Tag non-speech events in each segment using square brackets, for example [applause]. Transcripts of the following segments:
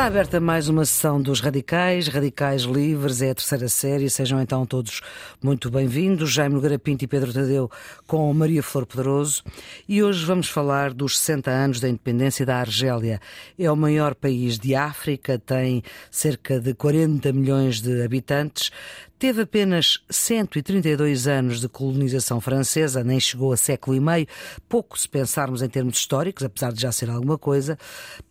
Está aberta mais uma sessão dos Radicais, Radicais Livres, é a terceira série, sejam então todos muito bem-vindos. Jaime Nogueira Pinto e Pedro Tadeu com Maria Flor Pedroso. E hoje vamos falar dos 60 anos da independência da Argélia. É o maior país de África, tem cerca de 40 milhões de habitantes, Teve apenas 132 anos de colonização francesa, nem chegou a século e meio, pouco se pensarmos em termos históricos, apesar de já ser alguma coisa.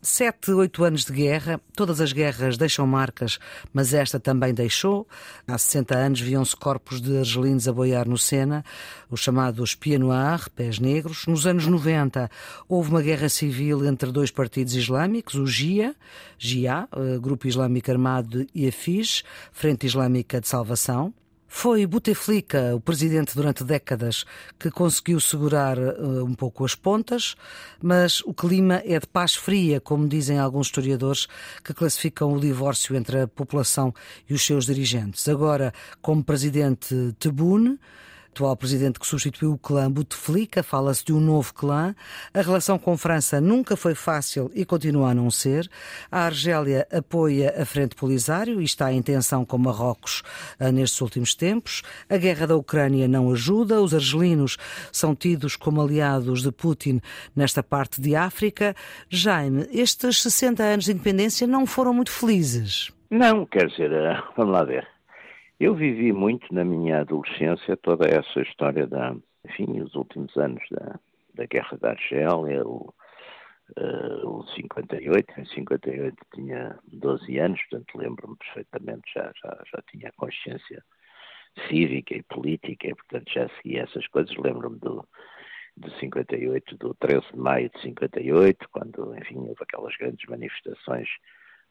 Sete, oito anos de guerra, todas as guerras deixam marcas, mas esta também deixou. Há 60 anos viam-se corpos de argelinos a boiar no Sena, os chamados Pieds Noirs, pés negros. Nos anos 90 houve uma guerra civil entre dois partidos islâmicos, o GIA, GIA, eh, Grupo Islâmico Armado e a FIS, Frente Islâmica de Salvação foi Bouteflika, o presidente durante décadas, que conseguiu segurar uh, um pouco as pontas, mas o clima é de paz fria, como dizem alguns historiadores que classificam o divórcio entre a população e os seus dirigentes. Agora, como presidente Tebboune, atual presidente que substituiu o clã Bouteflika, fala-se de um novo clã. A relação com França nunca foi fácil e continua a não ser. A Argélia apoia a Frente Polisário e está em tensão com Marrocos ah, nestes últimos tempos. A guerra da Ucrânia não ajuda. Os argelinos são tidos como aliados de Putin nesta parte de África. Jaime, estes 60 anos de independência não foram muito felizes. Não, quer dizer, ah, vamos lá ver. Eu vivi muito na minha adolescência toda essa história da, enfim, os últimos anos da, da Guerra da Argélia, o, uh, o 58, em 58 tinha 12 anos, portanto lembro-me perfeitamente, já, já, já tinha consciência cívica e política, e portanto já seguia essas coisas, lembro-me do, de 58, do 13 de maio de 58, quando, enfim, houve aquelas grandes manifestações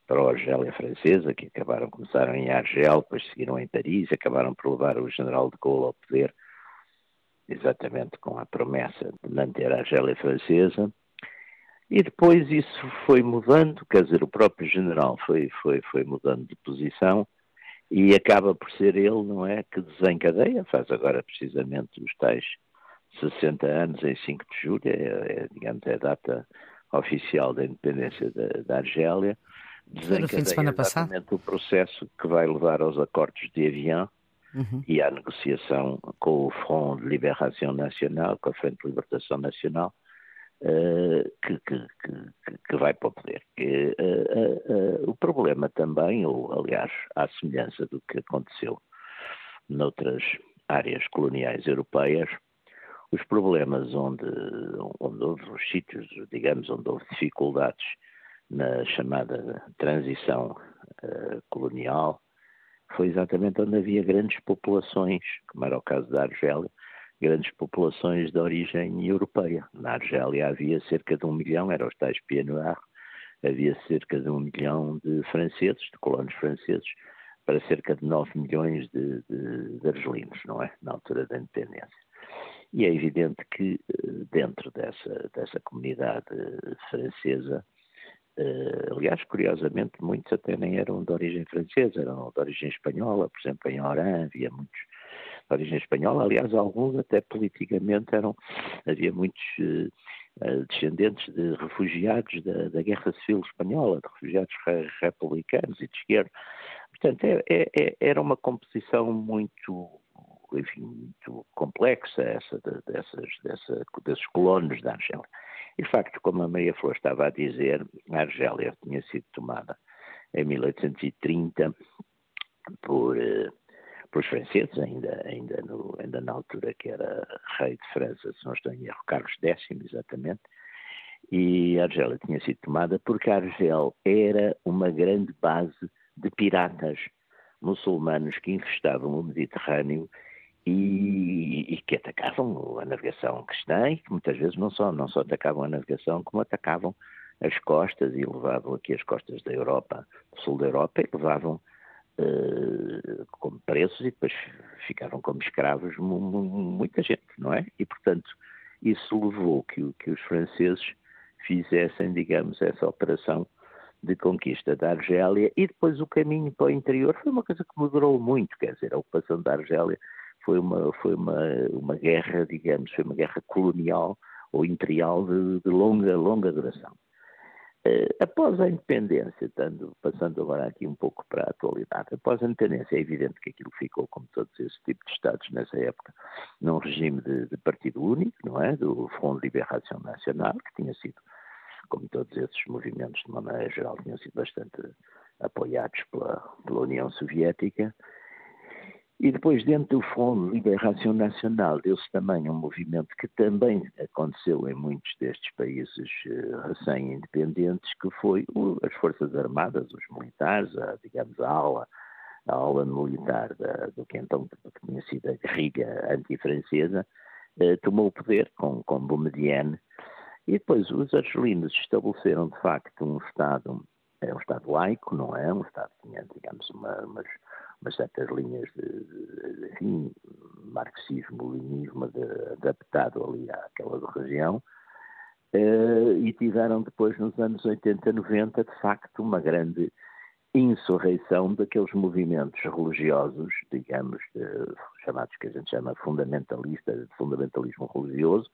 para a Argélia francesa, que acabaram, começaram em Argel, depois seguiram em Paris, acabaram por levar o general de Gaulle ao poder, exatamente com a promessa de manter a Argélia francesa. E depois isso foi mudando, quer dizer, o próprio general foi, foi, foi mudando de posição e acaba por ser ele, não é, que desencadeia, faz agora precisamente os tais 60 anos em 5 de julho, é, é digamos, é a data oficial da independência da, da Argélia, foi no fim de semana passado? o processo que vai levar aos acordos de Evian uhum. e à negociação com o Front de Liberação Nacional, com a Frente de Libertação Nacional, uh, que, que, que, que, vai para o poder. E, uh, uh, o problema também, ou aliás, à semelhança do que aconteceu noutras áreas coloniais europeias, os problemas onde, onde houve os sítios, digamos, onde houve dificuldades na chamada transição uh, colonial, foi exatamente onde havia grandes populações, como era o caso da Argélia, grandes populações de origem europeia. Na Argélia havia cerca de um milhão, eram os tais Pieds havia cerca de um milhão de franceses, de colonos franceses, para cerca de 9 milhões de, de, de argelinos, não é? Na altura da independência. E é evidente que eh, dentro dessa, dessa comunidade francesa aliás, curiosamente, muitos até nem eram de origem francesa, eram de origem espanhola, por exemplo, em Oran havia muitos de origem espanhola, aliás, alguns até politicamente eram, havia muitos uh, descendentes de refugiados da, da, Guerra Civil Espanhola, de refugiados re republicanos e de esquerda. Portanto, é, é, é, era uma composição muito, enfim, muito complexa essa, dessas, dessa, desses colonos da Argélia. E de facto, como a Maria Flor estava a dizer, a Argélia tinha sido tomada em 1830 por, uh, pelos franceses, ainda, ainda, no, ainda na altura que era rei de França, se não estou em erro, Carlos X, exatamente, e a Argélia tinha sido tomada porque a Argel era uma grande base de piratas muçulmanos que infestavam o Mediterrâneo e, e, que atacavam a navegação cristã e que muitas vezes não só, não só atacavam a navegação, como atacavam as costas e levavam aqui as costas da Europa, do sul da Europa, e levavam uh, como preços e depois ficavam como escravos muita gente, não é? E, portanto, isso levou que, que os franceses fizessem, digamos, essa operação de conquista da Argélia e depois o caminho para o interior foi uma coisa que mudou muito, quer dizer, a ocupação da Argélia foi uma, foi uma, uma guerra, digamos, foi uma guerra colonial ou imperial de, de longa, longa duração. Uh, após a independência, tando, passando agora aqui um pouco para a atualidade, após a independência é evidente que aquilo ficou, como todos esses tipos de Estados nessa época, num regime de, de partido único, não é? Do Front de Liberação Nacional, que tinha sido, como todos esses movimentos de maneira geral, tinham sido bastante apoiados pela, pela União Soviética, e depois, dentro do Fundo de Liberação Nacional, deu-se também um movimento que também aconteceu em muitos destes países uh, recém-independentes, que foi as Forças Armadas, os militares, a, digamos, a aula, a aula militar da, do que então tinha sido a guerrilha antifrancesa, uh, tomou o poder com, com Boumediene, e depois os argelinos estabeleceram, de facto, um Estado, é um Estado laico, não é? Um Estado que tinha, digamos, uma, umas certas linhas de, enfim, marxismo-leninismo adaptado ali àquela região, uh, e tiveram depois, nos anos 80, 90, de facto, uma grande insurreição daqueles movimentos religiosos, digamos, de, chamados que a gente chama fundamentalistas, de fundamentalismo religioso,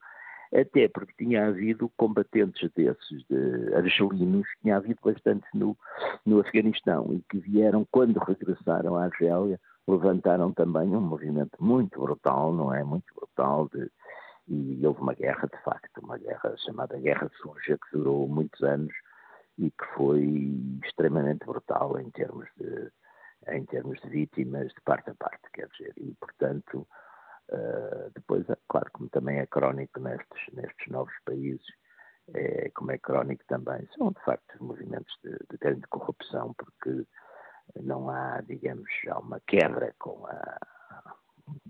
até porque tinha havido combatentes desses, de argelinos, tinha havido bastante no, no Afeganistão e que vieram, quando regressaram à Argélia, levantaram também um movimento muito brutal, não é? Muito brutal, de, e houve uma guerra, de facto, uma guerra chamada Guerra Suja, que durou muitos anos e que foi extremamente brutal em termos de, em termos de vítimas de parte a parte, quer dizer, e portanto Uh, depois, é claro, como também é crónico nestes, nestes novos países, é, como é crónico também, são de facto movimentos de, de grande corrupção, porque não há, digamos, há uma quebra com a,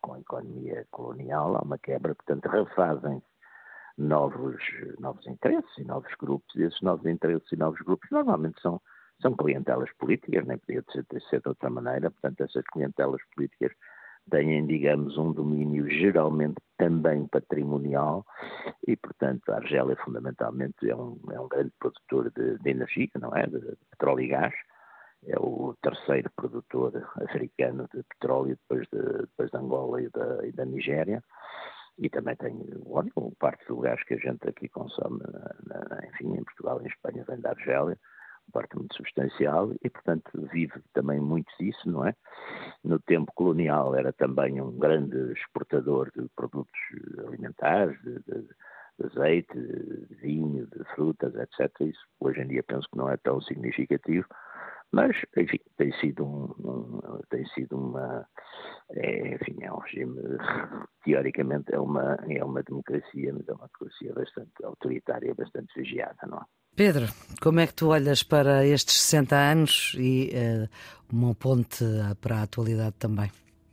com a economia colonial, há uma quebra, portanto, refazem novos, novos interesses e novos grupos, e esses novos interesses e novos grupos normalmente são, são clientelas políticas, nem podia ser, ser de outra maneira, portanto, essas clientelas políticas têm, digamos, um domínio geralmente também patrimonial e, portanto, a Argélia fundamentalmente é um, é um grande produtor de, de energia, não é? De, de, petróleo e gás. É o terceiro produtor africano de petróleo depois de, depois de Angola e da, e da Nigéria. E também tem, olha, parte do gás que a gente aqui consome, na, na, enfim, em Portugal e em Espanha vem da Argélia parte muito substancial e, portanto, vive também muito disso, não é? No tempo colonial era também um grande exportador de produtos alimentares, de, de, de azeite, de vinho, de frutas, etc. Isso hoje em dia penso que não é tão significativo, mas, enfim, tem sido, um, um tem sido uma, é, enfim, é um regime, teoricamente é uma, é uma democracia, mas é uma democracia bastante autoritária, bastante vigiada, não é? Pedro, como é que tu olhas para estes 60 anos e uh, uma ponte para a atualidade também?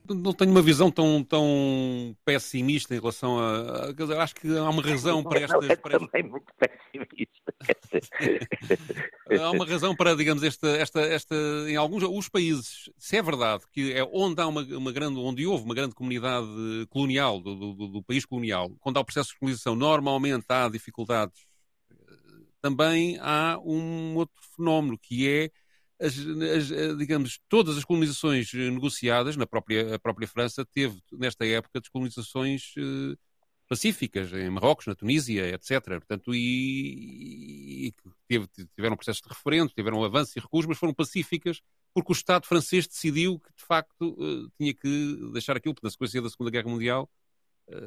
Não tenho uma visão tão, tão pessimista em relação a. a dizer, acho que há uma razão para estas. Não, é para também muito pessimista. há uma razão para, digamos, esta, esta, esta, em alguns os países, se é verdade que é onde há uma, uma grande, onde houve uma grande comunidade colonial do, do, do país colonial, quando há o processo de colonização, normalmente há dificuldades também há um outro fenómeno que é as, as, eh, digamos, todas as colonizações eh, negociadas, na própria, própria França teve, nesta época, descolonizações eh, pacíficas, em Marrocos, na Tunísia, etc. Portanto, e, e teve, tiveram processos de referendo, tiveram avanços e recuos, mas foram pacíficas porque o Estado francês decidiu que, de facto, tinha que deixar aquilo, porque na sequência da Segunda Guerra Mundial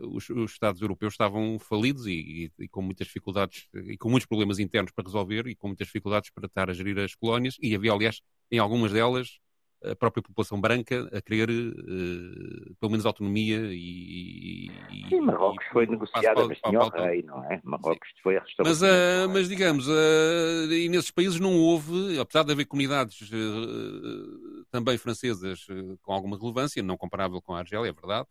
os, os, Estados europeus estavam falidos e, e, e, com muitas dificuldades e com muitos problemas internos para resolver e com muitas dificuldades para estar a gerir as colónias e havia, aliás, em algumas delas, a própria população branca a querer uh, pelo menos autonomia e... e Sim, Marrocos foi negociada, mas tinha o rei, não é? Marrocos Sim. foi Mas, uh, mas digamos, uh, e nesses países não houve, apesar de haver comunidades também francesas com alguma relevância, não comparável com a Argélia, é verdade,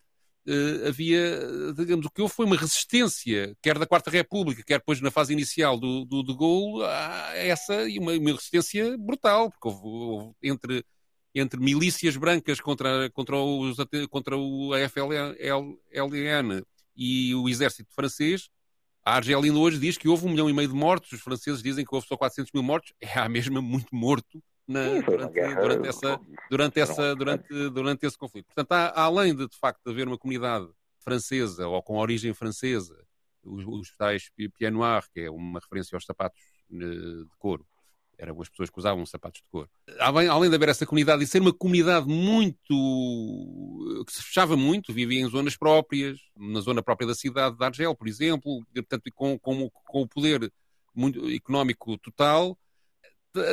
Uh, havia, digamos, o que houve foi uma resistência, quer da Quarta República, quer depois na fase inicial do, do de Gaulle, a essa, e uma, uma resistência brutal, porque houve, houve, entre, entre milícias brancas contra, contra, os, contra o AFLN e o exército francês, a Argelina hoje diz que houve um milhão e meio de mortos, os franceses dizem que houve só 400 mil mortos, é a mesma muito morto na, durante, durante, essa, durante, essa, durante, durante esse conflito. Portanto, há, além de, de facto, haver uma comunidade francesa ou com origem francesa, os, os tais Pied Noir, que é uma referência aos sapatos de couro. Eram as pessoas que usavam sapatos de couro. Além de haver essa comunidade e ser uma comunidade muito. que se fechava muito, vivia em zonas próprias, na zona própria da cidade de Argel, por exemplo, portanto, com, com, com o poder muito económico total,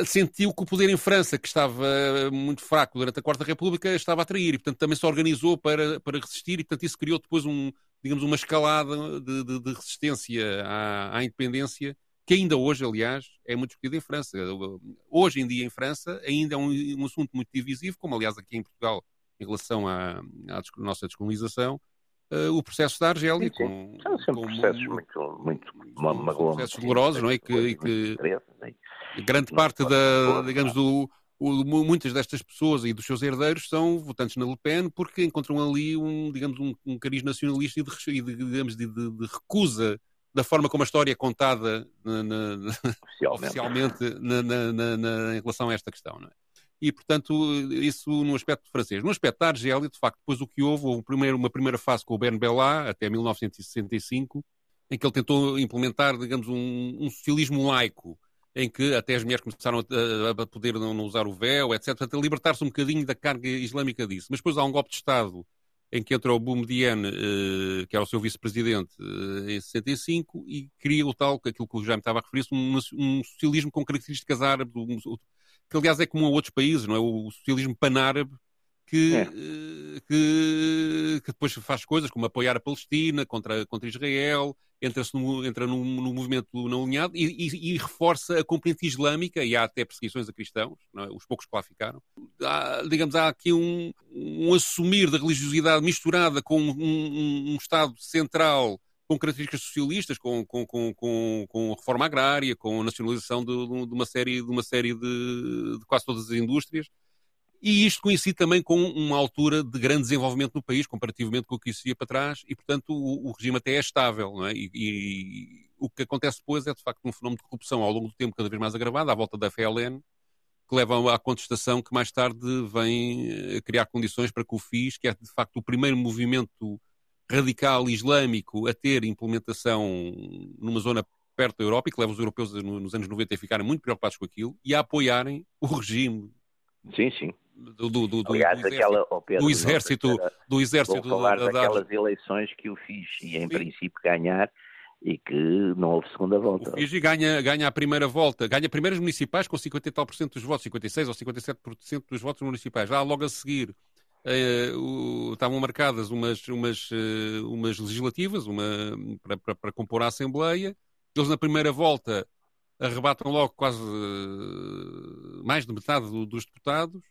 sentiu que o poder em França, que estava muito fraco durante a Quarta República, estava a atrair e, portanto, também se organizou para, para resistir e, portanto, isso criou depois um, digamos, uma escalada de, de, de resistência à, à, independência que ainda hoje, aliás, é muito discutida em França. Hoje em dia, em França, ainda é um, um assunto muito divisivo, como, aliás, aqui em Portugal, em relação à, à nossa descolonização, uh, o processo da Argélia. Sim, sim. Com, São sempre com, processos muito, muito, muito processos dolorosos, não é? Que, e que grande parte da, digamos, do, o, muitas destas pessoas e dos seus herdeiros são votantes na Le Pen porque encontram ali um, digamos, um, um cariz nacionalista e de, de digamos, de, de, de, recusa da forma como a história é contada na, na, oficialmente, oficialmente na, em relação a esta questão. É? E, portanto, isso no aspecto francês. No aspecto da Argélia, de facto, depois o que houve, houve primeiro, uma primeira fase com o Ben Bella, até 1965, em que ele tentou implementar, digamos, um, um socialismo laico, em que até as mulheres começaram a, a poder não, usar o véu, etc. Portanto, a libertar-se um bocadinho da carga islâmica disso. Mas depois há um golpe de Estado em que entra o Boumediene, eh, que era o seu vice-presidente, eh, em 65, e cria o tal, aquilo que o Jaime estava a referir-se, um, um, socialismo com características árabes, um, que aliás é comum a outros países, não é? O socialismo panárabe, que, é. Eh, que, que, depois faz coisas como apoiar a Palestina contra, contra Israel, entra, no, entra no, no, movimento não alinhado e, e, e, reforça a componente islâmica, e há até perseguições a cristãos, é? os poucos que lá ficaram. Há, digamos, há aqui um, um assumir da religiosidade misturada com um, um, um Estado central com características socialistas, com, com, com, com, reforma agrária, com nacionalização de, de, uma série, de, uma série de, de quase todas as indústrias, e isto coincide também com uma altura de grande desenvolvimento no país, comparativamente com o que existia para trás, e, portanto, o, o regime até é estável. Não é? E, e, o que acontece depois é, de facto, um fenómeno de corrupção ao longo do tempo cada vez mais agravado, à volta da FLN, que leva à contestação que mais tarde vem eh, criar condições para que o FIS, que é, de facto, o primeiro movimento radical islâmico a ter implementação numa zona perto da Europa e que leva os europeus nos anos 90 a ficarem muito preocupados com aquilo e a apoiarem o regime Sim, sim. Do, do, do, Aliás, do exército, aquela, oh Pedro, do exército, do exército vou falar da, daquelas da... eleições que o fiz e em sim. princípio ganhar e que não houve segunda volta. O Fiji ganha, ganha a primeira volta, ganha primeiras municipais com 50 e tal por cento dos votos, 56 ou 57 por cento dos votos municipais. Já logo a seguir eh, o, estavam marcadas umas, umas, uh, umas legislativas uma, para, para, para compor a Assembleia. Eles na primeira volta arrebatam logo quase uh, mais de metade do, dos deputados.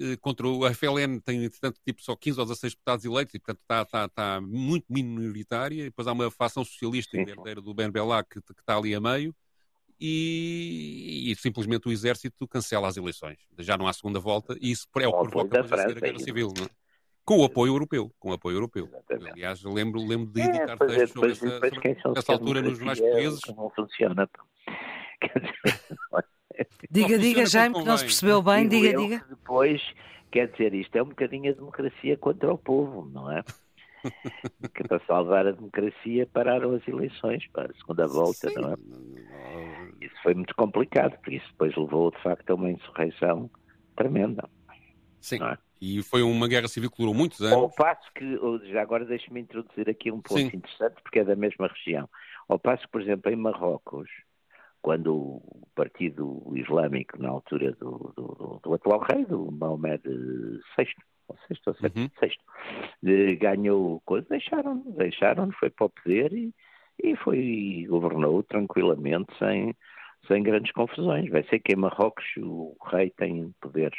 Uh, contra o FLN tem, entretanto, tipo só 15 ou 16 deputados eleitos e, portanto, está, está, está muito minoritária. E depois há uma facção socialista sim, herdeira do Ben Bella que, que, está ali a meio. E, e, simplesmente o exército cancela as eleições. Já não há segunda volta e isso é o que provoca a guerra civil. Não é? Com o apoio europeu, com o apoio europeu. Exatamente. Aliás, lembro, lembro de é, editar é, textos sobre essa, sobre essa altura nos jornais portugueses. Não funciona. [laughs] [laughs] diga, diga, Jaime, que não se percebeu bem, diga, diga. Depois, quer dizer, isto é um bocadinho a democracia contra o povo, não é? [laughs] que para salvar a democracia pararam as eleições para a segunda volta, Sim. não é? Isso foi muito complicado, porque isso depois levou de facto a uma insurreição tremenda. Sim. É? E foi uma guerra civil que durou muitos anos. Ao passo que, já agora deixe-me introduzir aqui um ponto Sim. interessante, porque é da mesma região. Ao passo que, por exemplo, em Marrocos, quando o Partido Islâmico, na altura do, do, do atual rei, do Mahomed VI, ou sexto, ou sexto, uhum. sexto ganhou coisa, deixaram, deixaram, foi para o poder e, e foi, governou tranquilamente, sem, sem grandes confusões. Vai ser que em Marrocos o rei tem poderes,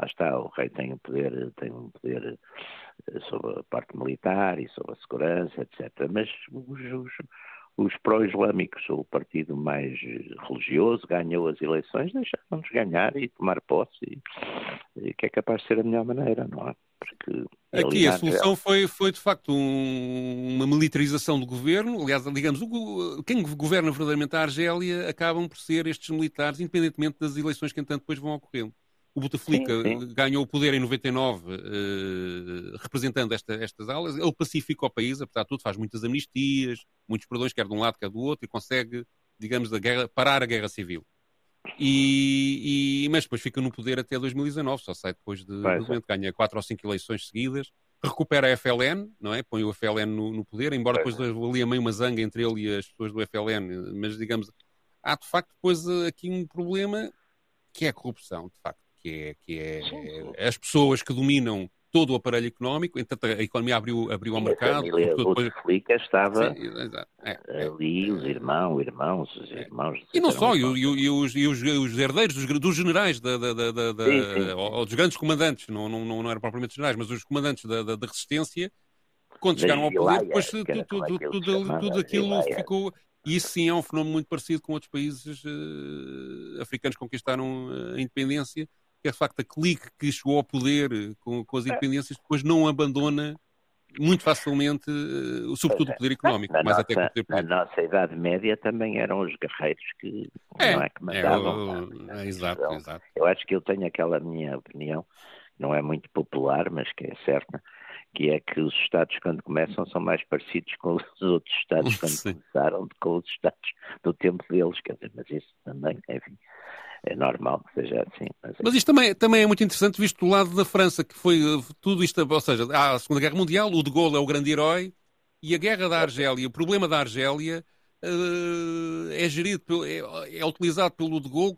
lá está, o rei tem um poder, tem um poder eh, sobre a parte militar e sobre a segurança, etc. Mas os, os os pró-islâmicos, o partido mais religioso, ganhou as eleições, deixaram-nos ganhar e tomar posse, e, e, que é capaz de ser a melhor maneira, não é? Porque, Aqui a solução foi, foi de facto um, uma militarização do governo. Aliás, digamos, o, quem governa verdadeiramente a Argélia acabam por ser estes militares, independentemente das eleições que entanto depois vão ocorrendo. O Bouteflika sim, sim. ganhou o poder em 99, eh, representando esta, estas aulas. Ele pacifica o país, apesar de tudo, faz muitas amnistias, muitos perdões, quer de um lado, quer do outro, e consegue digamos, da guerra, parar a guerra civil. E, e, mas depois fica no poder até 2019, só sai depois de, de momento, ganha quatro ou cinco eleições seguidas, recupera a FLN, não é? Põe o FLN no, no poder, embora depois ali a meio uma zanga entre ele e as pessoas do FLN, mas digamos, há de facto depois aqui um problema que é a corrupção, de facto, que é, que é, é as pessoas que dominam todo o aparelho económico, entretanto a economia abriu, abriu ao mercado. A família Bouteflika estava Sim, é, é, ali, os irmãos, irmãos, os é. irmãos... E não só, e, e, os, e os, os, herdeiros dos, dos generais, da, da, da, da sim, sim. Ou, dos grandes comandantes, não, não, não eram propriamente generais, mas os comandantes da, da, da resistência, quando chegaram ao poder, depois tudo, tudo, tudo, tudo aquilo ficou... E isso sim é um fenómeno muito parecido com outros países uh, africanos que conquistaram uh, a independência, que é de facto a clique que chegou ao poder eh, com, com as é. independências, depois não abandona muito facilmente, uh, sobretudo o poder económico, na mais nossa, até que o poder político. Na nossa Idade Média também eram os guerreiros que, é, não é, que mandavam. É, é, exato, então, exato. Eu acho que eu tenho aquela minha opinião, não é muito popular, mas que é certa, que é que os Estados, quando começam, são mais parecidos com os outros Estados [laughs] quando Sim. começaram do que com os Estados do tempo deles, quer dizer, mas isso também, enfim, é normal que seja assim. Mas, mas isto também, também é muito interessante visto do lado da França, que foi eh, tudo isto, ou seja, há a Segunda Guerra Mundial, o de Gaulle é o grande herói, e a Guerra da Argélia, o problema da Argélia uh, é gerido, é, é, utilizado pelo de Gaulle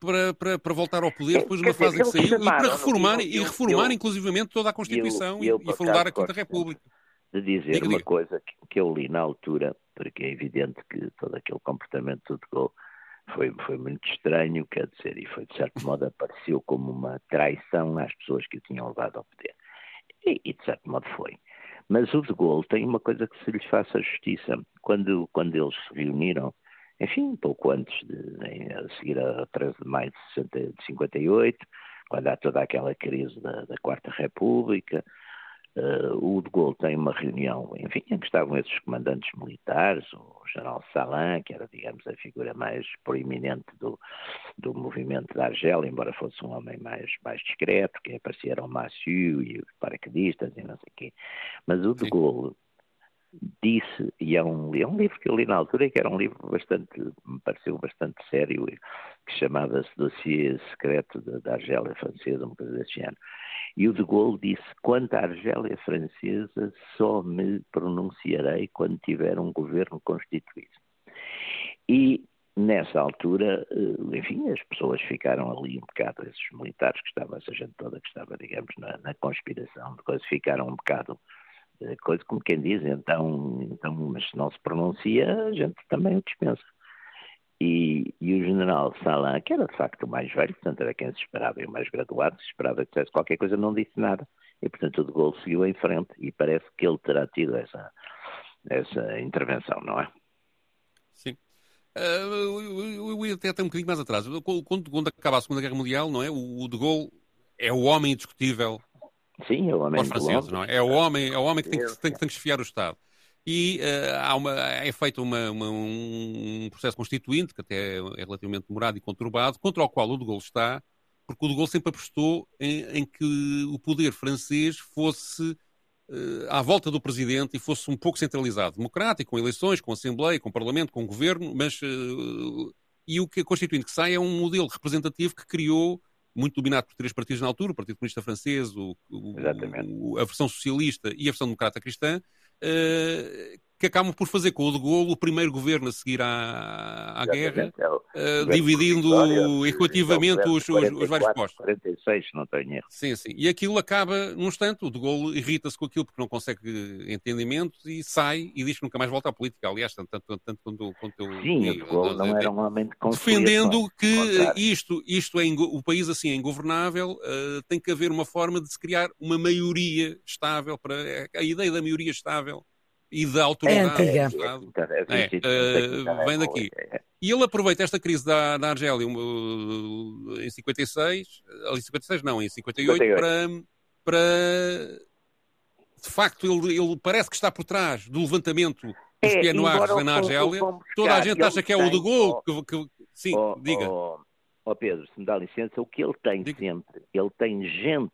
para, para, para voltar ao poder depois de uma fase em que saiu e para reformar, e reformar inclusivamente toda a Constituição eu, eu, e, e fundar a Quinta República. De dizer diga, uma diga. coisa que, que eu li na altura, porque é evidente que todo aquele comportamento de Gaulle foi, foi muito estranho, quer dizer, e foi de certo modo apareceu como uma traição às pessoas que o tinham levado ao poder. E, e de certo modo foi. Mas o de Gaulle tem uma coisa que se lhes faça justiça. Quando, quando eles se reuniram, enfim, pouco antes de em, a seguir a 13 de maio de, 60, de 58, quando há toda aquela crise da, da Quarta República, o de Gaulle tem uma reunião, enfim, em que estavam esses comandantes militares, o general Salan, que era, digamos, a figura mais proeminente do, do movimento da Argélia, embora fosse um homem mais, mais discreto, que apareceram o Massieu e os paraquedistas e não sei o quê. Mas o de Gaulle disse, e é um, é um livro que eu li na altura, e que era um livro bastante, me pareceu bastante sério, que chamava-se Dossiê Secreto da, da Argélia Francesa, uma coisa desse género. E o de Gaulle disse: quanto à Argélia Francesa, só me pronunciarei quando tiver um governo constituído. E nessa altura, eh, enfim, as pessoas ficaram ali um bocado, esses militares que estavam, essa gente toda que estava, digamos, na, na conspiração, depois ficaram um bocado coisa como quem diz, então, então, mas se não se pronuncia, a gente também o dispensa. E, e, o general Salan, que era de facto o mais velho, portanto era quem se esperava, e o mais graduado, se esperava que dissesse qualquer coisa, não disse nada. E portanto o de Gaulle seguiu em frente e parece que ele terá tido essa, essa intervenção, não é? Sim. Uh, eu ia até, até um bocadinho mais atrás. Quando, quando acaba a Segunda Guerra Mundial, não é? O, o de Gaulle é o homem indiscutível Sim, é o homem. Os franceses, não é? É o homem, é o homem que tem que, tem, tem que esfiar o Estado. E uh, há uma, é feito uma, uma, um processo constituinte, que até é relativamente demorado e conturbado, contra o qual o de Gaulle está, porque o de Gaulle sempre apostou em, em que o poder francês fosse uh, à volta do presidente e fosse um pouco centralizado, democrático, com eleições, com assembleia, com parlamento, com governo, mas uh, e o que a constituinte que sai é um modelo representativo que criou muito dominado por três partidos na altura, o Partido Comunista Francês, o, o, a versão socialista e a versão democrata cristã, uh, que acabam por fazer com o de Gaulle o primeiro governo a seguir à, à guerra, uh, dividindo equativamente os, os, os, vários postos. 46, não tenho erro. Sim, sim. E aquilo acaba num instante, o de Gaulle irrita-se com aquilo porque não consegue entendimento e sai e diz que nunca mais volta à política. Aliás, tanto, tanto, tanto quanto, quanto eu... Sim, o de Gaulle não era um homem de Defendendo que isto, isto é, o país assim é ingovernável, uh, tem que haver uma forma de se criar uma maioria estável, para a ideia da maioria estável e da autoridade é do Estado. É, uh, vem daqui. E ele aproveita esta crise da, da Argélia uh, em 56, em 56 não, em 58, 58. Para, para de facto ele, ele parece que está por trás do levantamento dos é, pianoares na Argélia. Toda a gente acha que é o de Gaulle. Que, que, sim, oh, diga. Ó oh, oh Pedro, se me dá licença, o que ele tem diga. sempre, ele tem gente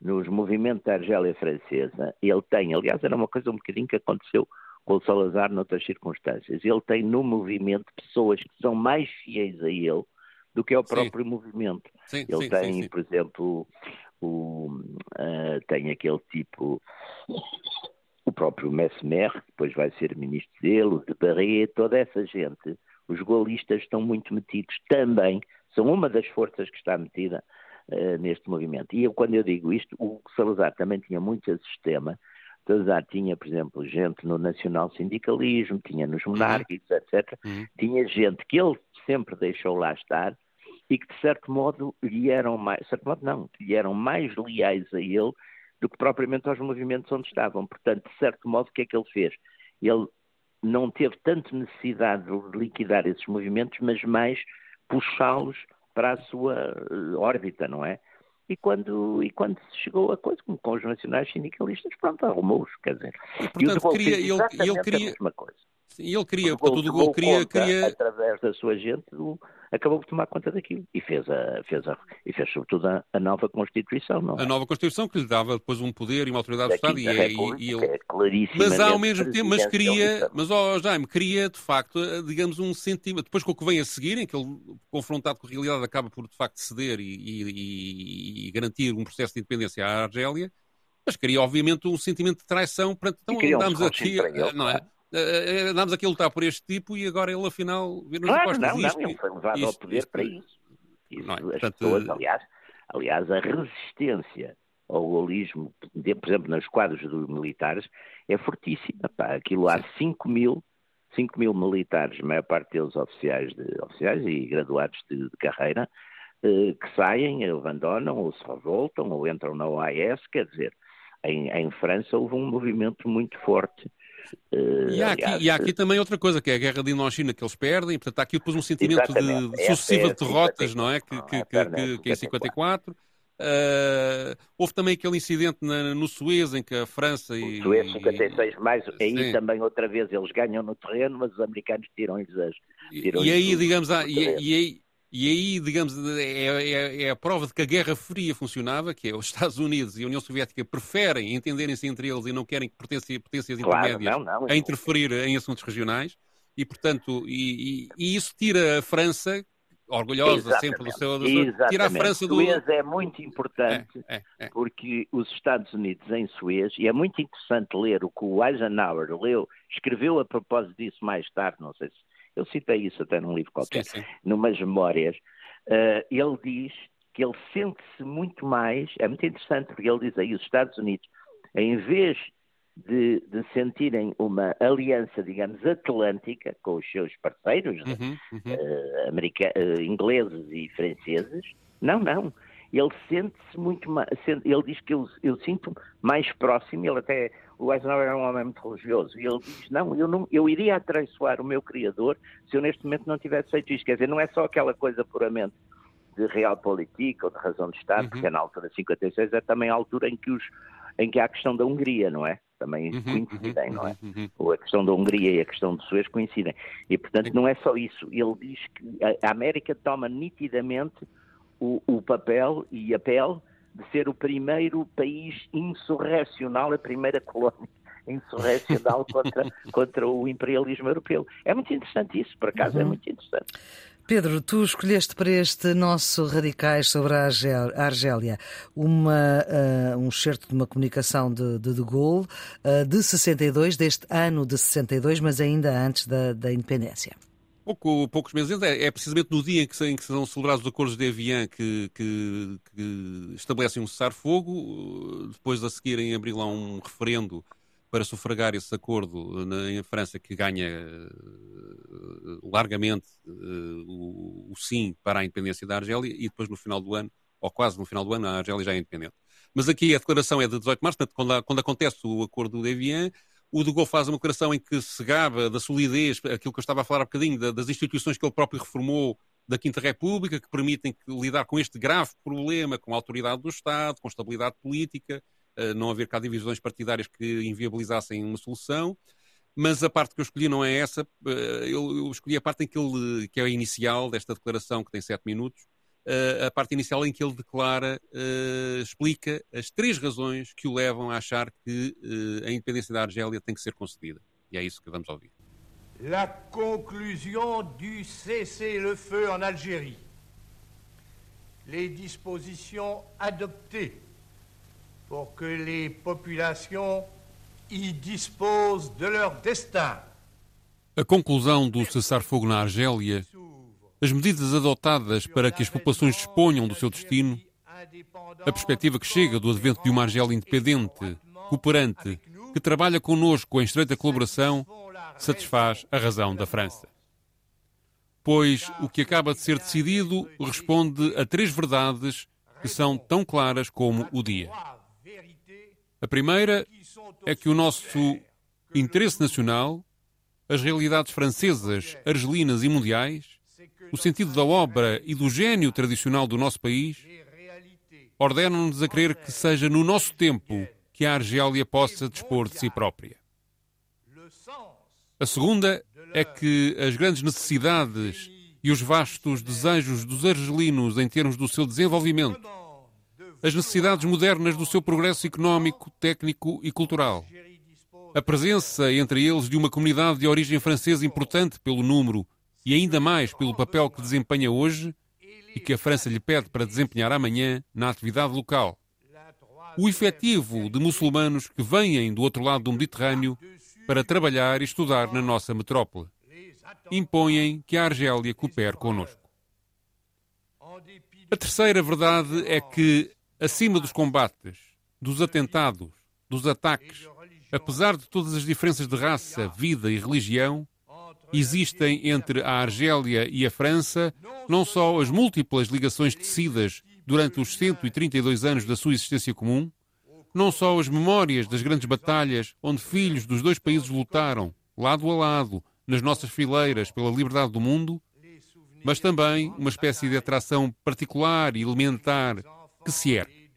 nos movimentos da Argélia Francesa, ele tem, aliás, era uma coisa um bocadinho que aconteceu com o Salazar noutras circunstâncias. Ele tem no movimento pessoas que são mais fiéis a ele do que ao próprio sim. movimento. Sim, ele sim, tem, por exemplo, o, uh, tem aquele tipo, o próprio Mesmer, que depois vai ser ministro dele, o de Barret, toda essa gente, os golistas estão muito metidos também, são uma das forças que está metida uh, neste movimento. E eu, quando eu digo isto, o Salazar também tinha muito esse sistema, Salazar tinha, por exemplo, gente no nacional sindicalismo, tinha nos uhum. monárquicos, etc. Uhum. Tinha gente que ele sempre deixou lá estar e que, de certo modo, lhe eram mais, de certo modo não, lhe eram mais leais a ele do que propriamente aos movimentos onde estavam. Portanto, de certo modo, o que é que ele fez? Ele não teve tanto necessidade de liquidar esses movimentos, mas mais puxá-los para a sua eh, órbita, não é? E quando, e quando se chegou a coisa, como com os nacionais sindicalistas, pronto, arrumou-os, quer dizer. E, portanto, e queria, ele, ele queria, a mesma coisa. E ele queria, porque tudo o gol queria, queria... Através da sua gente, acabou por tomar conta daquilo. E fez, a, fez, a, e fez sobretudo a, a nova Constituição, não é? A nova Constituição que lhe dava depois um poder e uma autoridade do Estado. E, é, e, ele... é mas ao mesmo tempo, mas queria, mas oh, Jaime, queria de facto, digamos, um sentimento, depois com o que vem a seguir, em que ele, confrontado com a realidade, acaba por de facto ceder e, e garantir um processo de independência à Argélia, mas queria obviamente um sentimento de traição, portanto, então andámos aqui, não é? Uh, andámos aqui a lutar por este tipo e agora ele afinal vira-nos claro, costas não, não, ele foi levado isto, ao poder isto, para isso. isso é? Portanto, pessoas, aliás, aliás, a resistência ao golismo, por exemplo, nos quadros dos militares, é fortíssima. Pá. Aquilo há 5 mil, 5 mil militares, a maior parte deles oficiais, de, oficiais e graduados de, de carreira, eh, que saem, abandonam, ou se revoltam, ou entram na OAS, quer dizer, em, em França houve um movimento muito forte e, há aqui, e, há aqui, também outra coisa, que é a guerra de Indochina que eles perdem, portanto há aqui depois um sentimento de sucessiva é de derrotas, não é? Que, que, que, que, que é em 54. Uh, houve também aquele incidente na, no Suez em que a França e. O Suez 56, mais aí sim. também outra vez eles ganham no terreno, mas os americanos tiram-lhes as. Tiram e aí, digamos, há, e, e, aí, e aí, digamos, é, é, é, a prova de que a Guerra Fria funcionava, que é os [laughs] Estados Unidos e a União Soviética preferem entenderem-se entre eles e não querem que potências, potências claro, intermédias não, não, a interferir em assuntos regionais. E, portanto, e, e, e isso tira a França, orgulhosa exatamente, sempre do seu... Do, tira a França do... Suez é muito importante, é, é, é. porque os Estados Unidos em Suez, e é muito interessante ler o que o Eisenhower leu, escreveu a propósito disso mais tarde, não sei se eu citei isso até num livro qualquer, sim, sim. numas memórias, uh, ele diz que ele sente-se muito mais, é muito interessante porque ele diz aí os Estados Unidos, em vez de, de, sentirem uma aliança, digamos, atlântica com os seus parceiros, uhum, uhum. Uh, uh, ingleses e franceses, não, não. Ele sente-se muito mais, ele diz que eu, eu sinto mais próximo, ele até o Eisenhower era um homem muito religioso, e ele diz, não, eu, não, eu iria atraiçoar o meu Criador se eu neste momento não tivesse feito isto. Quer dizer, não é só aquela coisa puramente de real política ou de razão de Estado, uhum. porque é na altura de 56, é também a altura em que, os, em que há a questão da Hungria, não é? Também uhum, coincidem, uhum, não é? Uhum, uhum. Ou a questão da Hungria e a questão de Suez coincidem. E, portanto, não é só isso. Ele diz que a América toma nitidamente o, o papel e a pele de ser o primeiro país insurrecional, a primeira colónia insurrecional [laughs] contra, contra o imperialismo europeu. É muito interessante isso, por acaso, é uhum. é muito interessante. Pedro, tu escolheste para este nosso Radicais sobre a Argélia uma, uh, um excerto de uma comunicação de De, de Gaulle uh, de 62, deste ano de 62, mas ainda antes da, da independência. Pouco, poucos meses antes, é, é, precisamente no dia em que, em que são celebrados os acordos de Evian que, que, que estabelecem um cessar-fogo, depois a seguir em abril há um referendo para sufragar esse acordo na, em França que ganha uh, largamente uh, o, o, sim para a independência da Argélia e depois no final do ano, ou quase no final do ano, a Argélia já é independente. Mas aqui a declaração é de 18 de março, portanto, quando, quando acontece o acordo de Evian, o De Gaulle faz uma declaração em que se gaba da solidez, aquilo que eu estava a falar há bocadinho, das instituições que ele próprio reformou da Quinta República, que permitem lidar com este grave problema, com a autoridade do Estado, com estabilidade política, eh, não haver cá divisões partidárias que inviabilizassem uma solução. Mas a parte que eu escolhi não é essa. Eh, eu, escolhi a parte em que, ele, que é a inicial desta declaração, que tem sete minutos, a parte inicial em que ele declara, uh, explica as três razões que o levam a achar que uh, a independência da Argélia tem que ser concedida. E é isso que vamos ouvir. La conclusion du cessez-le-feu en Algérie. Les dispositions adoptées pour que les populations y disposent de leur destin. A conclusão do cessar-fogo na Argélia, as medidas adotadas para que as populações disponham do seu destino, a perspectiva que chega do advento de uma Argélia independente, cooperante, que trabalha conosco em estreita colaboração, satisfaz a razão da França. Pois o que acaba de ser decidido responde a três verdades que são tão claras como o dia. A primeira é que o nosso interesse nacional, as realidades francesas, argelinas e mundiais, o sentido da obra e do gênio tradicional do nosso país, ordenam-nos a crer que seja no nosso tempo que a Argélia possa dispor de si própria. A segunda é que as grandes necessidades e os vastos desejos dos argelinos em termos do seu desenvolvimento, as necessidades modernas do seu progresso económico, técnico e cultural, a presença entre eles de uma comunidade de origem francesa importante pelo número e ainda mais pelo papel que desempenha hoje e que a França lhe pede para desempenhar amanhã na atividade local. O efetivo de muçulmanos que vêm do outro lado do Mediterrâneo para trabalhar e estudar na nossa metrópole. Impõem que a Argélia coopere conosco. A terceira verdade é que, acima dos combates, dos atentados, dos ataques, apesar de todas as diferenças de raça, vida e religião, existem entre a Argélia e a França não só as múltiplas ligações tecidas durante os 132 anos da sua existência comum, não só as memórias das grandes batalhas onde filhos dos dois países lutaram, lado a lado, nas nossas fileiras pela liberdade do mundo, mas também uma espécie de atração particular e elementar que se ergue.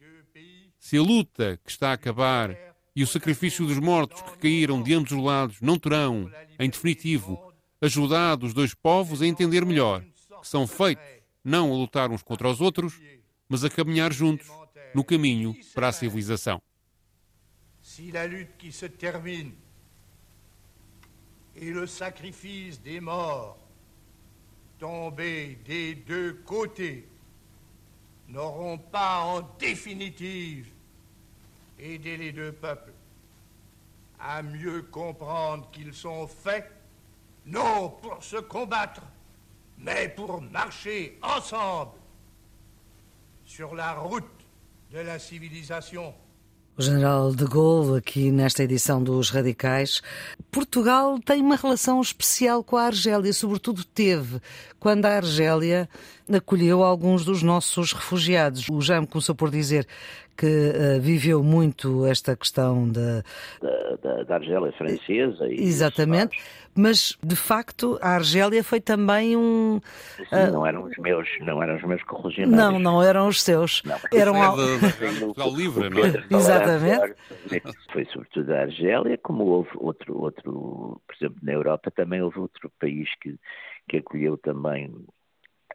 Se a luta que está a acabar e o sacrifício dos mortos que caíram de ambos os lados não terão, em definitivo, ajudado os dois povos a entender melhor que são feitos não a lutar uns contra os outros, mas a caminhar juntos no caminho para a civilização. Si la lutte qui se termine et le sacrifice des morts tombés des deux côtés n'auront pas en définitive aidé les deux peuples à mieux comprendre qu'ils sont faits non pour se combattre, mais pour marcher ensemble sur la route de la civilisation. O general de Gaulle, aqui nesta edição dos Radicais. Portugal tem uma relação especial com a Argélia, sobretudo teve quando a Argélia acolheu alguns dos nossos refugiados. O Jaime começou por dizer que uh, viveu muito esta questão da, da, da Argélia francesa. E Exatamente, mas de facto a Argélia foi também um. Sim, uh, não eram os meus, não eram os meus correligionários. Não, não eram os seus. Não, eram é Portugal livre, não é? Exatamente. Foi sobretudo a Argélia, como houve outro, outro, por exemplo, na Europa também houve outro país que, que acolheu também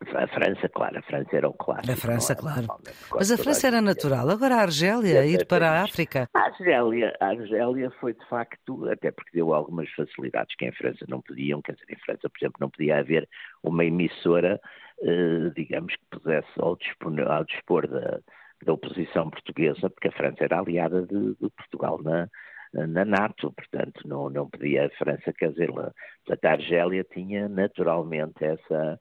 a França, claro, a França era o clássico. A França, claro. Mas a França era natural. Agora a Argélia, ir para a África. A Argélia, a Argélia foi de facto, até porque deu algumas facilidades que em França não podiam, quer dizer, em França, por exemplo, não podia haver uma emissora, eh, digamos, que pudesse ao dispor, ao dispor da, da oposição portuguesa, porque a França era aliada de, de Portugal na, na NATO, portanto não, não podia a França, quer dizer, portanto a Argélia tinha naturalmente essa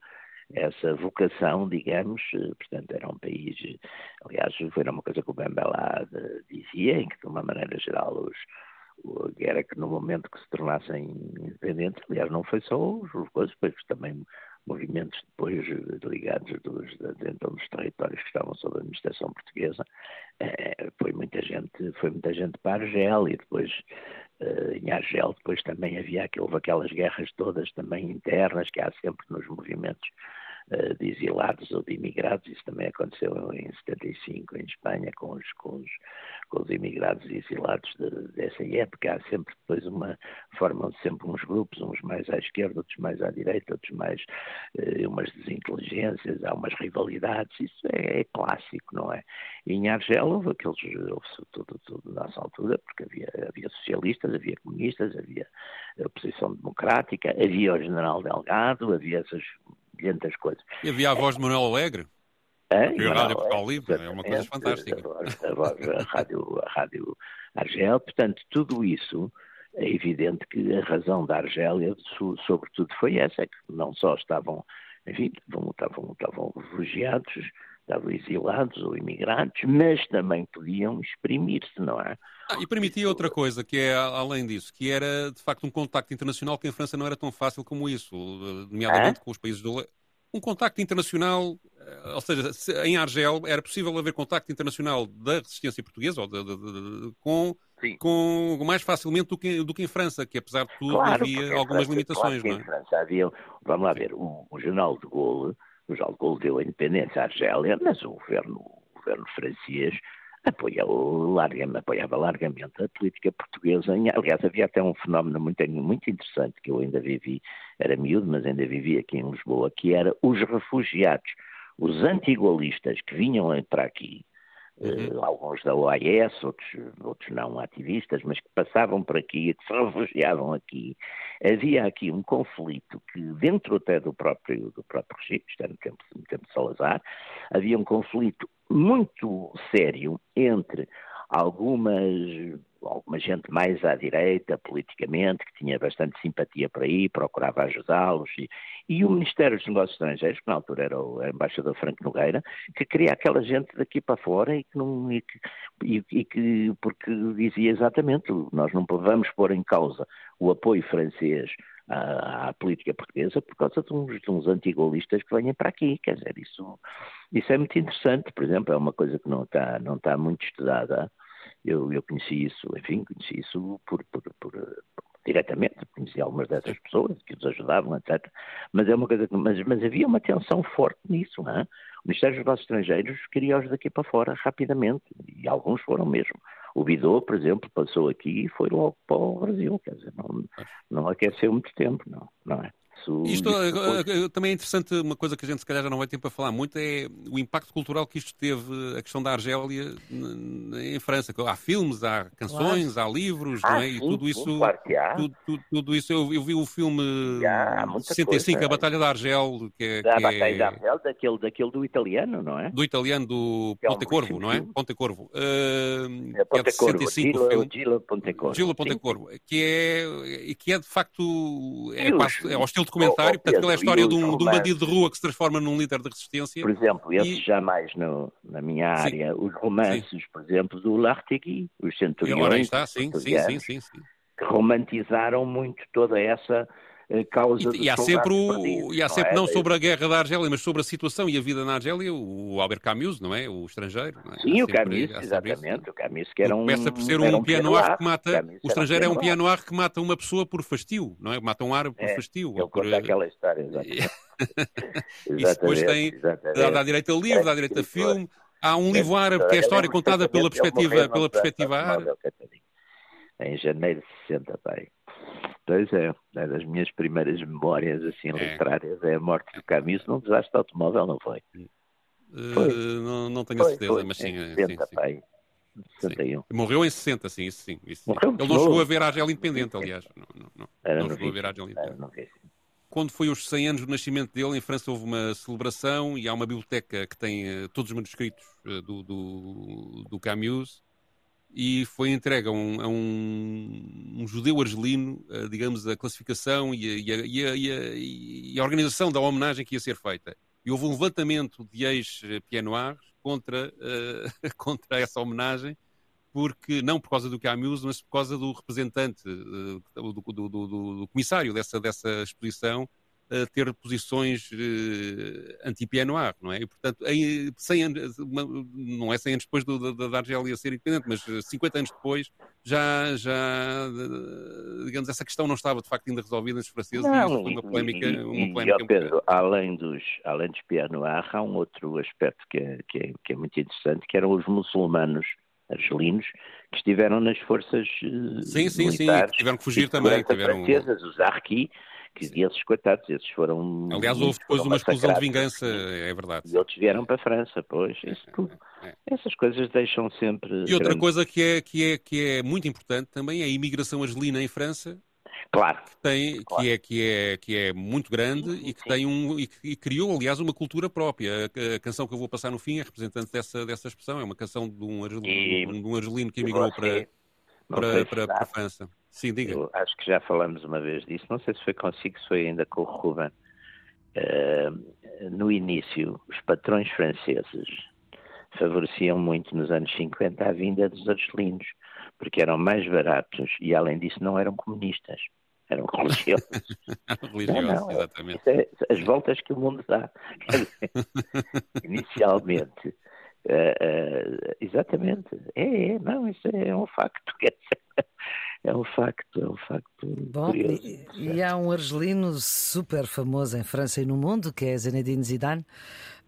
essa vocação, digamos, eh, portanto era um país, aliás, foi uma coisa que o Bembelá dizia, em que de uma maneira geral os, era que no momento que se tornassem independentes, aliás, não foi só os, coisas, depois também movimentos depois ligados dos, então dos territórios que estavam sob a administração portuguesa, eh, foi muita gente, foi muita gente para Argel e depois eh, em Argel depois também havia houve aquelas guerras todas também internas que há sempre nos movimentos de exilados ou de imigrados. Isso também aconteceu em 75 em Espanha com os, com os, com os imigrados e exilados de, dessa época. Há sempre depois uma, formam-se sempre uns grupos, uns mais à esquerda, outros mais à direita, outros mais, uh, umas desinteligências, há umas rivalidades. Isso é, é clássico, não é? E em Argel houve aqueles, houve tudo, tudo nessa altura, porque havia, havia socialistas, havia comunistas, havia oposição democrática, havia o general Delgado, havia essas coisas. E havia a voz de Manuel Alegre? É, a Rádio Portugal Livre é uma coisa fantástica. A voz, a, rádio, a rádio Argel, portanto, tudo isso é evidente que a razão da Argélia, sobretudo, foi essa, é que não só estavam, enfim, estavam, estavam, estavam refugiados, estavam exilados ou imigrantes, mas também podiam exprimir-se, não é? Ah, e permitia outra coisa, que é além disso, que era de facto um contacto internacional que em França não era tão fácil como isso, nomeadamente com os países do um contacto internacional, eh, ou seja, em Argel era possível haver contacto internacional da resistência portuguesa ou de, de, de, com, com mais facilmente do que, do que em França, que apesar de tudo claro, havia algumas França, limitações. Claro não é? Em França havia, vamos lá ver, o, o general de Gaulle, de Gaulle deu a independência à Argélia, mas o governo, o governo francês apoiava largamente a política portuguesa. Aliás, havia até um fenómeno muito, muito interessante que eu ainda vivi, era miúdo, mas ainda vivi aqui em Lisboa, que era os refugiados, os antigualistas que vinham para aqui, Uhum. Uh, alguns da OAS, outros, outros não ativistas, mas que passavam por aqui, que [laughs] se refugiavam aqui. Havia aqui um conflito que, dentro até do próprio, do próprio regime, isto era no tempo, no tempo de Salazar, havia um conflito muito sério entre algumas alguma gente mais à direita politicamente, que tinha bastante simpatia por aí, procurava ajudá-los, e, e, o Ministério dos Negócios Estrangeiros, que na altura era o embaixador Franco Nogueira, que queria aquela gente daqui para fora e que, não, e que, e, e que porque dizia exatamente, nós não vamos pôr em causa o apoio francês à, à, política portuguesa por causa de uns, de uns antigolistas que venham para aqui. Quer dizer, isso, isso é muito interessante, por exemplo, é uma coisa que não está, não está muito estudada. Eu, eu conheci isso, enfim, conheci isso por, por, por, diretamente, conheci algumas dessas pessoas que os ajudavam, etc. Mas é uma coisa que, mas, mas havia uma tensão forte nisso, não é? O Ministério dos Negócios Estrangeiros queria-os daqui para fora rapidamente, e alguns foram mesmo. O Bidô, por exemplo, passou aqui e foi logo para o Brasil, quer dizer, não, não aqueceu muito tempo, não, não é? Isso, isto eh, também é interessante, uma coisa que a gente se calhar já não vai ter para falar muito, é o impacto cultural que isto teve, a questão da Argélia em França. Há filmes, há canções, claro. há livros, ah, não é? Sim, e tudo isso. Sim, claro tudo, tudo, tudo, isso, eu, eu, vi o filme há, 65, coisa. A Batalha da Argel, que é. Da que Batalha é... da Argel, daquele, daquele do italiano, não é? Do italiano, do é Ponte Corvo, não é? Ponte Corvo. Uh, é Ponte Corvo, Gila, Gila Ponte Corvo. Gila Ponte Corvo, que é, que é de facto. É, quase, é ao estilo documentário, portanto, aquela é a história de um, de um, bandido de rua que se transforma num líder de resistência. Por exemplo, esses e... já mais no, na minha área, sim. os romances, sim. por exemplo, do Lartegui, os centuriões. Ora está, sim, sim, sim, sim. Que romantizaram muito toda essa causa e, e há sempre o, e há sempre não, é? não sobre a guerra da Argélia, mas sobre a situação e a vida na Argélia, o Albert Camus, não é? O estrangeiro. É? Sim, o Camus, exatamente. O Camus que era um. Começa por ser um, um piano que mata. O estrangeiro é um piano que mata uma pessoa por fastio, não é? Mata um árabe por é, fastio. Ele por... conta aquela história, exatamente. [laughs] [laughs] e depois tem. Dá, dá direito a livro, dá direito a filme. Há um livro árabe que é a história contada pela perspectiva, pela perspectiva árabe. Em janeiro de 60, pai. Pois é, é das minhas primeiras memórias assim é. literárias, é a morte do Camus num desastre automóvel, não foi? foi. Uh, não, não tenho foi, certeza, foi, mas sim. 60, sim, sim. Pai. 61. Morreu em 60, sim, isso sim. Isso sim. Ele não chegou a ver a Argélia independente, aliás. Não, não, não. Era não chegou a ver a Argélia independente. Quando foi os 100 anos do nascimento dele, em França houve uma celebração e há uma biblioteca que tem uh, todos os manuscritos do, do, do Camus e foi entregue a um, a um, um judeu argelino, uh, digamos, a classificação e a, e, a, e, a, e a, organização da homenagem que ia ser feita. E houve um levantamento de ex-pianoirs contra, uh, [laughs] contra essa homenagem, porque não por causa do Camus, mas por causa do representante, uh, do, do, do, do, comissário dessa, dessa exposição, uh, ter posições uh, anti-Pied Noir, não é? E, portanto, em, 100 anos, não é 100 anos depois do, da, da Argélia ser independente, mas 50 anos depois já, já digamos, essa questão não estava de facto ainda resolvida nos franceses não, e isso foi uma polémica. E, uma polémica e, Pedro, além dos, além dos Pied Noir, há um outro aspecto que é, que é, que é muito interessante, que eram os muçulmanos argelinos que estiveram nas forças sim, sim, sim, tiveram que fugir também. Tiveram... francesas, os Arquis, que Sim. esses coitados, esses foram. Aliás, houve depois uma explosão de vingança, é verdade. E outros vieram para a França, pois. Isso é, tudo. É, é. Essas coisas deixam sempre. E outra grande... coisa que é, que, é, que é muito importante também é a imigração argelina em França. Claro. Que, tem, claro. Que, é, que, é, que é muito grande e que tem um. E, e, criou, aliás, uma cultura própria. A, a, canção que eu vou passar no fim é representante dessa, dessa expressão. É uma canção de um argelino, e, de um argelino que emigrou para, para, para, para a França. Sim, diga. Eu acho que já falamos uma vez disso, não sei se foi consigo, se foi ainda com o Ruben. Uh, no início, os patrões franceses favoreciam muito nos anos 50 a vinda dos argelinos, porque eram mais baratos e, além disso, não eram comunistas. Eram religiosos. religiosos, [laughs] não, não, exatamente. É, as voltas que o mundo dá. [laughs] inicialmente. Uh, uh, exatamente. É, é, não, isso é um facto. [laughs] é um facto, é um facto Bom, curioso. E, e, há um argelino super famoso em França e no mundo, que é Zinedine Zidane,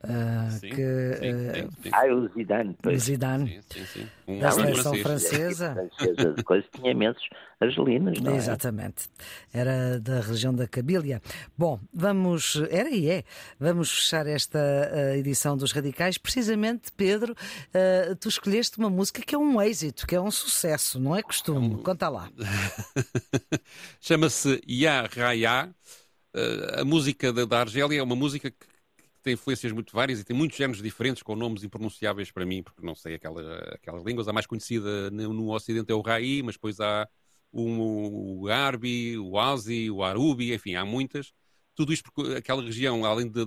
Uh, sim, que, sim, sim, Ah, o Zidane. Pois. Zidane, um da seleção francesa. francesa coisa, tinha imensos argelinos, não é? Exatamente. Era da região da Cabília. Bom, vamos, era e é, vamos fechar esta uh, edição dos Radicais. Precisamente, Pedro, uh, tu escolheste uma música que é um êxito, que é um sucesso, não é costume. Conta lá. [laughs] Chama-se Ya Raya. a música da, da Argélia é uma música que tem influências muito várias e tem muitos géneros diferentes com nomes impronunciáveis para mim, porque não sei aquela, aquelas línguas. A mais conhecida no, no Ocidente é o Rai, mas depois há o, Arbi, o Asi, o Arubi, enfim, há muitas. Tudo isto porque aquela região, além da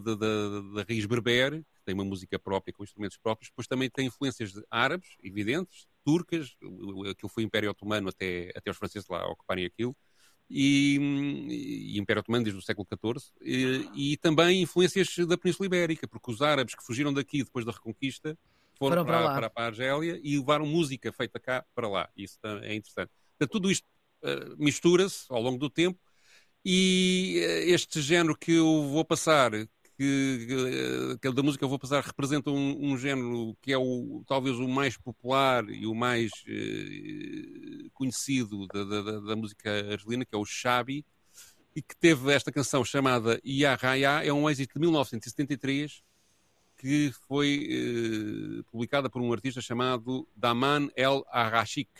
raiz berber, que tem uma música própria com instrumentos próprios, depois também tem influências árabes, evidentes, turcas, aquilo foi o Império Otomano até, até os franceses lá ocuparem aquilo, e, e Império Otomano desde o século XIV, e, e, também influências da Península Ibérica, porque os árabes que fugiram daqui depois da Reconquista foram, para, para, para, para, a Argélia e levaram música feita cá para lá. Isso é interessante. Portanto, tudo isto uh, mistura-se ao longo do tempo e uh, este género que eu vou passar, que, que da música que eu vou passar representa um, um género que é o, talvez o mais popular e o mais uh, conhecido da, da, da, música argelina, que é o Shabi, e que teve esta canção chamada Ya Raya, é um êxito de 1973, que foi uh, publicada por um artista chamado Daman El Arashik,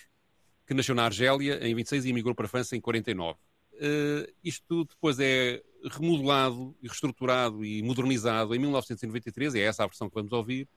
que nasceu na Argélia em 26 e emigrou para a França em 49. Uh, isto depois é remodelado e reestruturado e modernizado em 1993, é essa a versão que vamos ouvir,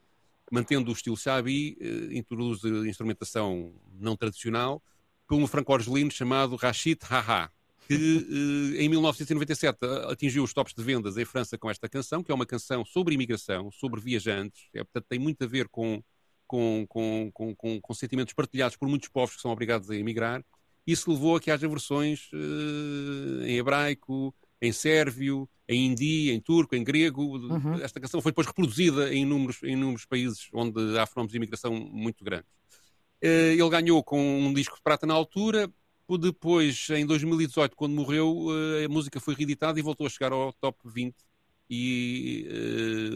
mantendo o estilo Xabi, uh, introduz instrumentação não tradicional, por um franco-argelino chamado Rachid Haha, que uh, em 1997 atingiu os tops de vendas em França com esta canção, que é uma canção sobre imigração, sobre viajantes, é, portanto tem muito a ver com, com, com, com, com sentimentos partilhados por muitos povos que são obrigados a emigrar, isso levou a que haja versões uh, em hebraico, em sérvio, em hindi, em turco, em grego. Uhum. Esta canção foi depois reproduzida em inúmeros, em inúmeros países onde há fenómenos de imigração muito grandes. Uh, ele ganhou com um disco de prata na altura. Depois, em 2018, quando morreu, uh, a música foi reeditada e voltou a chegar ao top 20. E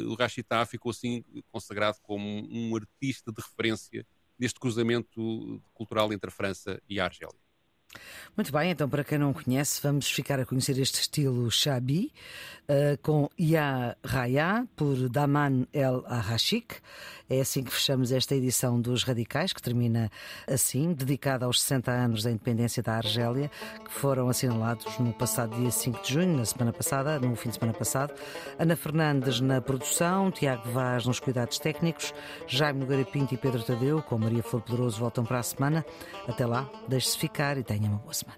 o Rachita ficou assim consagrado como um artista de referência deste cruzamento cultural entre a França e a Argélia. Muito bem, então para quem não conhece, vamos ficar a conhecer este estilo Shabi uh, com Ya Raya por Daman El Arashik. É assim que fechamos esta edição dos Radicais, que termina assim, dedicada aos 60 anos da independência da Argélia, que foram assinalados no passado dia 5 de junho, na semana passada, no fim de semana passado. Ana Fernandes na produção, Tiago Vaz nos cuidados técnicos, Jaime Nogueira Pinto e Pedro Tadeu, com Maria Flor Poderoso, voltam para a semana. Até lá, deixe-se ficar e tenha Of Guzmán.